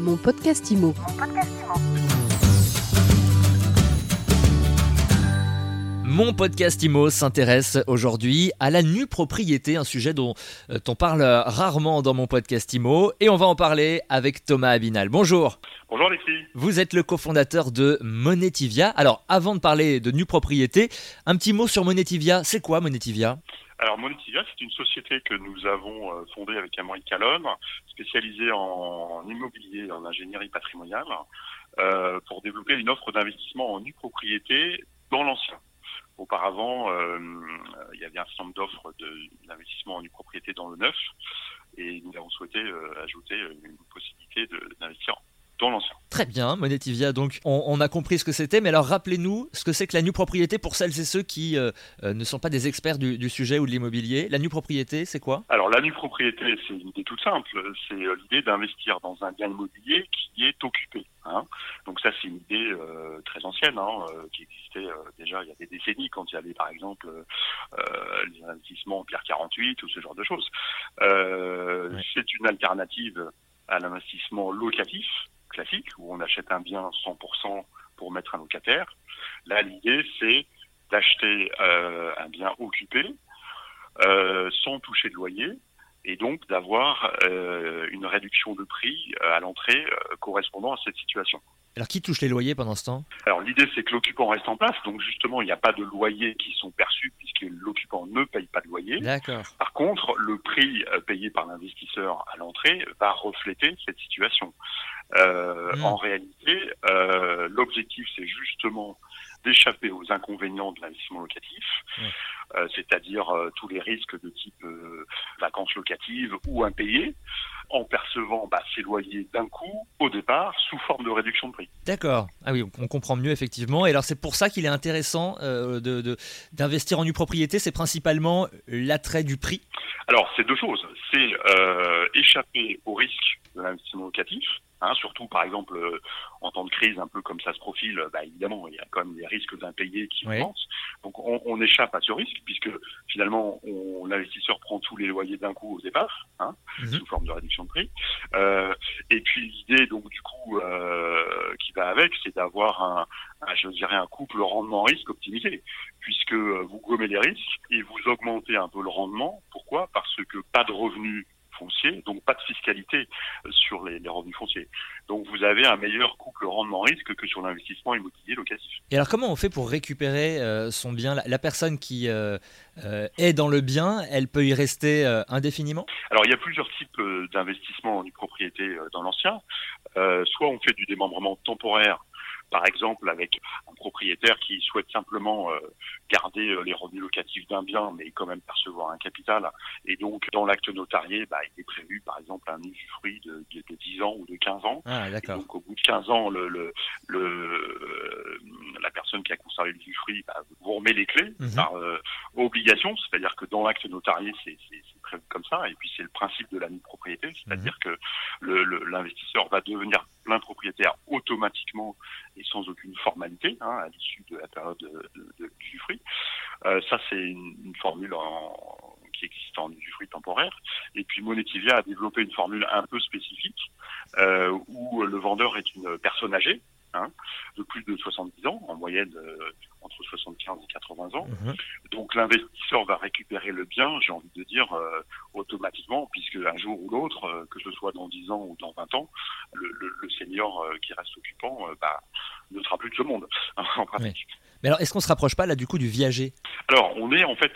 Mon podcast IMO. Mon podcast IMO s'intéresse aujourd'hui à la nue propriété, un sujet dont euh, on parle rarement dans mon podcast IMO, et on va en parler avec Thomas Abinal. Bonjour. Bonjour Alexis. Vous êtes le cofondateur de Monetivia. Alors, avant de parler de nue propriété, un petit mot sur Monetivia. C'est quoi Monetivia? Alors Monetivia, c'est une société que nous avons euh, fondée avec Amaury Calonne, spécialisée en immobilier et en ingénierie patrimoniale, euh, pour développer une offre d'investissement en nue propriété dans l'ancien. Auparavant, euh, il y avait un certain nombre d'offres d'investissement en nue propriété dans le neuf, et nous avons souhaité ajouter une possibilité d'investir l'ancien. Très bien, Monetivia, donc on, a compris ce que c'était, mais alors rappelez-nous ce que c'est que la nue propriété pour celles et ceux qui euh, euh, ne sont pas des experts du, sujet ou de l'immobilier. La nue propriété, c'est quoi? Alors la nue propriété, c'est une idée toute simple, c'est euh, l'idée d'investir dans un bien immobilier qui est occupé. Hein. Donc ça, c'est une idée très ancienne, hein, qui existait déjà il y a des décennies, quand il y avait par exemple les investissements en Pierre 48 ou ce genre de choses. C'est une alternative à l'investissement locatif classique où on achète un bien 100% pour mettre un locataire. Là, l'idée, c'est d'acheter euh, un bien occupé euh, sans toucher de loyer et donc d'avoir euh, une réduction de prix à l'entrée correspondant à cette situation. Alors qui touche les loyers pendant ce temps? Alors l'idée c'est que l'occupant reste en place, donc justement il n'y a pas de loyers qui sont perçus l'occupant ne paye pas de loyer. Par contre, le prix payé par l'investisseur à l'entrée va refléter cette situation. Euh, hmm. En réalité, euh, l'objectif, c'est justement d'échapper aux inconvénients de l'investissement locatif, euh, c'est-à-dire euh, tous les risques de type euh, vacances locatives ou impayés, en percevant bah, ces loyers d'un coup au départ sous forme de réduction de prix. D'accord. Ah oui, on comprend mieux effectivement. Et alors c'est pour ça qu'il est intéressant d'investir de, en nue propriété, c'est principalement l'attrait du prix? Alors c'est deux choses. C'est échapper aux risques de l'investissement locatif Hein, surtout, par exemple, euh, en temps de crise, un peu comme ça se profile, bah, évidemment, il y a quand même des risques d'impayés qui oui. Donc, on, on, échappe à ce risque, puisque finalement, l'investisseur prend tous les loyers d'un coup au départ, hein, mhm. sous forme de réduction de prix. Euh, et puis, l'idée, donc, du coup, euh, qui va avec, c'est d'avoir un, un, je dirais, un couple rendement-risque optimisé, puisque euh, vous gommez les risques et vous augmentez un peu le rendement. Pourquoi? Parce que pas de revenus foncier, donc pas de fiscalité euh, sur les, revenus fonciers. Donc vous avez un meilleur couple rendement-risque que sur l'investissement immobilier locatif. Et alors comment on fait pour récupérer euh, son bien? La, personne qui euh, est dans le bien, elle peut y rester indéfiniment? Alors il y a plusieurs types d'investissements en propriété dans l'ancien. soit on fait du démembrement temporaire par exemple avec un propriétaire qui souhaite simplement euh, garder euh, les revenus locatifs d'un bien, mais quand même percevoir un capital. Et donc, dans l'acte notarié, bah, il est prévu, par exemple, un usufruit de, de, de 10 ans ou de 15 ans. Ah, donc, au bout de 15 ans, le, le, le la personne qui a conservé l'usufruit bah, vous remet les clés mhm. par euh, obligation, c'est-à-dire que dans l'acte notarié, c'est comme ça. Et puis, c'est le principe de la propriété, c'est-à-dire mhm. que l'investisseur va devenir plein propriétaire automatiquement et sans aucune formalité hein, à l'issue de la période de, de, d'usufruit. Euh, ça, c'est une, une formule en, qui existe en usufruit temporaire. Et puis Monetivia a développé une formule un peu spécifique euh, où le vendeur est une personne âgée, hein, de plus de 70 ans, en moyenne euh, entre 75 et 80 ans. Mhm. Donc l'investisseur va récupérer le bien, j'ai envie de dire, euh, automatiquement, puisque un jour ou l'autre, euh, que ce soit dans 10 ans ou dans 20 ans, le, le, senior qui reste occupant bah, ne sera plus de ce monde, en pratique. Mais alors, est-ce qu'on se rapproche pas là du coup du viager? Alors, on est en fait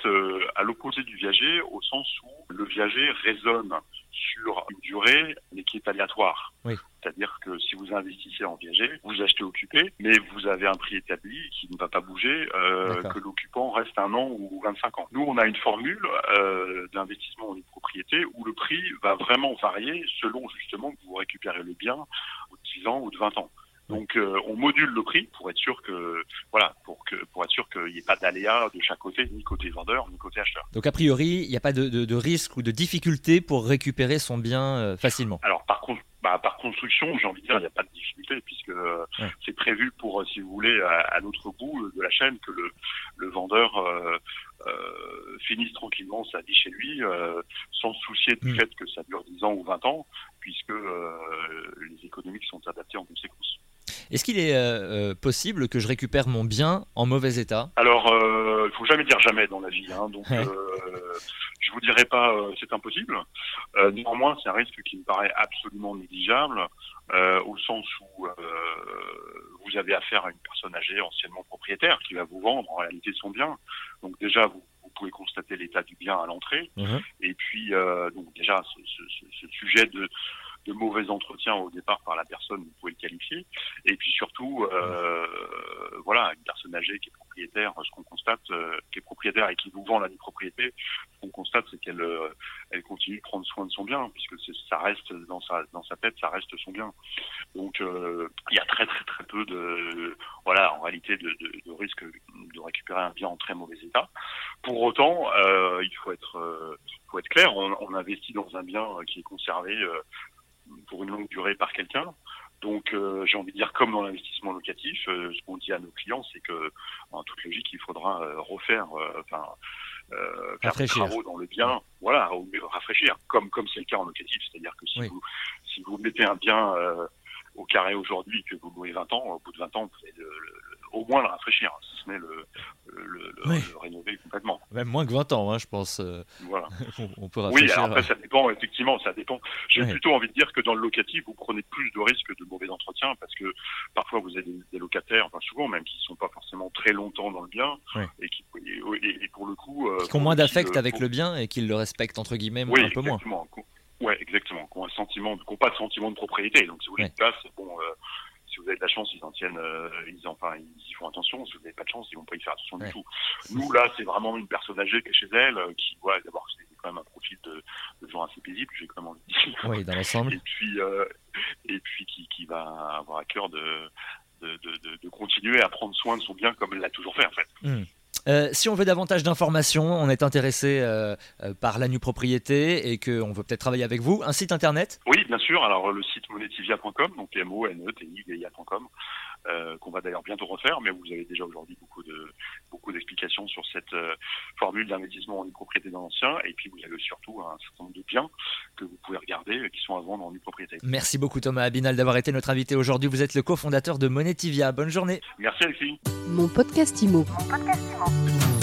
à l'opposé du viager, au sens où le viager résonne sur une durée, mais qui est aléatoire. Oui. C'est-à-dire que si vous investissez en viager, vous achetez occupé, mais vous avez un prix établi qui ne va pas bouger, euh, que l'occupant reste un an ou 25 ans. Nous, on a une formule euh, d'investissement en propriété où le prix va vraiment varier selon justement que vous récupérez le bien de 10 ans ou de 20 ans. Donc euh, on module le prix pour être sûr que voilà pour que pour être sûr qu'il n'y ait pas d'aléa de chaque côté ni côté vendeur ni côté acheteur. Donc a priori il n'y a pas de, de, de, risque ou de difficulté pour récupérer son bien euh, facilement. Alors par contre bah, par construction, j'ai envie de dire, il n'y a pas de difficulté puisque c'est prévu pour, si vous voulez, à, l'autre bout de la chaîne que le, le vendeur euh, euh, finisse tranquillement sa vie chez lui, euh, sans se soucier du mm. fait que ça dure 10 ans ou 20 ans, puisque les économiques sont adaptées en conséquence. Est-ce qu'il est, possible que je récupère mon bien en mauvais état? Alors, il faut jamais dire jamais dans la vie. Hein, donc, je vous dirais pas c'est impossible. néanmoins, c'est un risque qui me paraît absolument négligeable, au sens où vous avez affaire à une personne âgée, anciennement propriétaire, qui va vous vendre en réalité son bien. Donc déjà, vous, pouvez constater l'état du bien à l'entrée. Mhm. Et puis, euh, donc déjà, ce, sujet de, de mauvais entretien au départ par la personne, vous pouvez le qualifier. Et puis surtout, euh, voilà, une personne âgée qui est propriétaire, ce qu'on constate, euh, qui est propriétaire et qui vous vend la propriété, ce qu'on constate, c'est qu'elle euh, elle continue de prendre soin de son bien, puisque ça reste dans sa dans sa tête, ça reste son bien. Donc euh, il y a très très très peu de voilà en réalité de, de, de risque de récupérer un bien en très mauvais état. Pour autant, il faut être faut être clair, on, on, investit dans un bien qui est conservé pour une longue durée par quelqu'un. Donc, euh, j'ai envie de dire, comme dans l'investissement locatif, euh, ce qu'on dit à nos clients, c'est que, en toute logique, il faudra euh, refaire, enfin, faire des travaux dans le bien, voilà, rafraîchir, comme comme c'est le cas en locatif, c'est-à-dire que si vous si vous mettez un bien au carré aujourd'hui que vous louez 20 ans, au bout de 20 ans, vous allez le, au moins le rafraîchir, si ce n'est le, le, rénover complètement. Même moins que 20 ans, hein, je pense. Euh, voilà. on, peut rafraîchir. Oui, après ça dépend, effectivement, ça dépend. J'ai plutôt envie de dire que dans le locatif, vous prenez plus de risques de mauvais entretien parce que parfois vous avez des, locataires, enfin souvent même, qui ne sont pas forcément très longtemps dans le bien et qui, et, pour le coup. Euh, qui ont moins d'affect avec le bien et qui le respectent entre guillemets un peu moins. Ouais, exactement. Qui ont un sentiment, qui pas de sentiment de propriété. Donc si vous voulez une place, bon. Avez de la chance, ils en tiennent, euh, ils, enfin, ils y font attention. Si vous n'avez pas de chance, ils vont pas y faire attention du tout. Nous, là, c'est vraiment une personne âgée qui est chez elle, euh, qui, voilà, d'abord, c'est quand même un profil de, de genre assez paisible, j'ai quand même envie de dire. Oui, dans l'ensemble. Et puis, euh, et puis qui, qui va avoir à cœur de, de, de, de, continuer à prendre soin de son bien comme elle l'a toujours fait, en fait. Hmm. Euh, si on veut davantage d'informations, on est intéressé euh, euh, par la nue propriété et qu'on veut peut-être travailler avec vous, un site internet? Oui, bien sûr. Alors le site monetivia.com, donc m o n e t i i.com, qu'on va d'ailleurs bientôt refaire, mais vous avez déjà aujourd'hui beaucoup de beaucoup d'explications sur cette formule d'investissement en nue propriété dans l'ancien. Et puis vous avez surtout un certain nombre de biens que vous pouvez regarder qui sont à vendre en nue propriété. Merci beaucoup Thomas Abinal d'avoir été notre invité aujourd'hui. Vous êtes le cofondateur de Monetivia. Bonne journée. Merci Alexis. Mon podcast Mon podcast IMO.